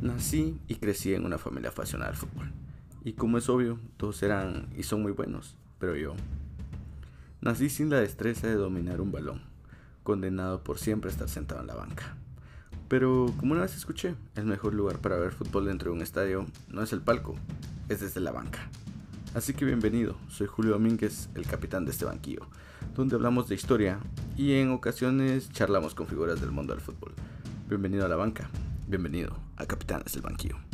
Nací y crecí en una familia apasionada al fútbol. Y como es obvio, todos eran y son muy buenos, pero yo nací sin la destreza de dominar un balón, condenado por siempre estar sentado en la banca. Pero como una vez escuché, el mejor lugar para ver fútbol dentro de un estadio no es el palco, es desde la banca. Así que bienvenido, soy Julio Domínguez, el capitán de este banquillo, donde hablamos de historia y en ocasiones charlamos con figuras del mundo del fútbol. Bienvenido a la banca. Bienvenido a Capitanes del Banquillo.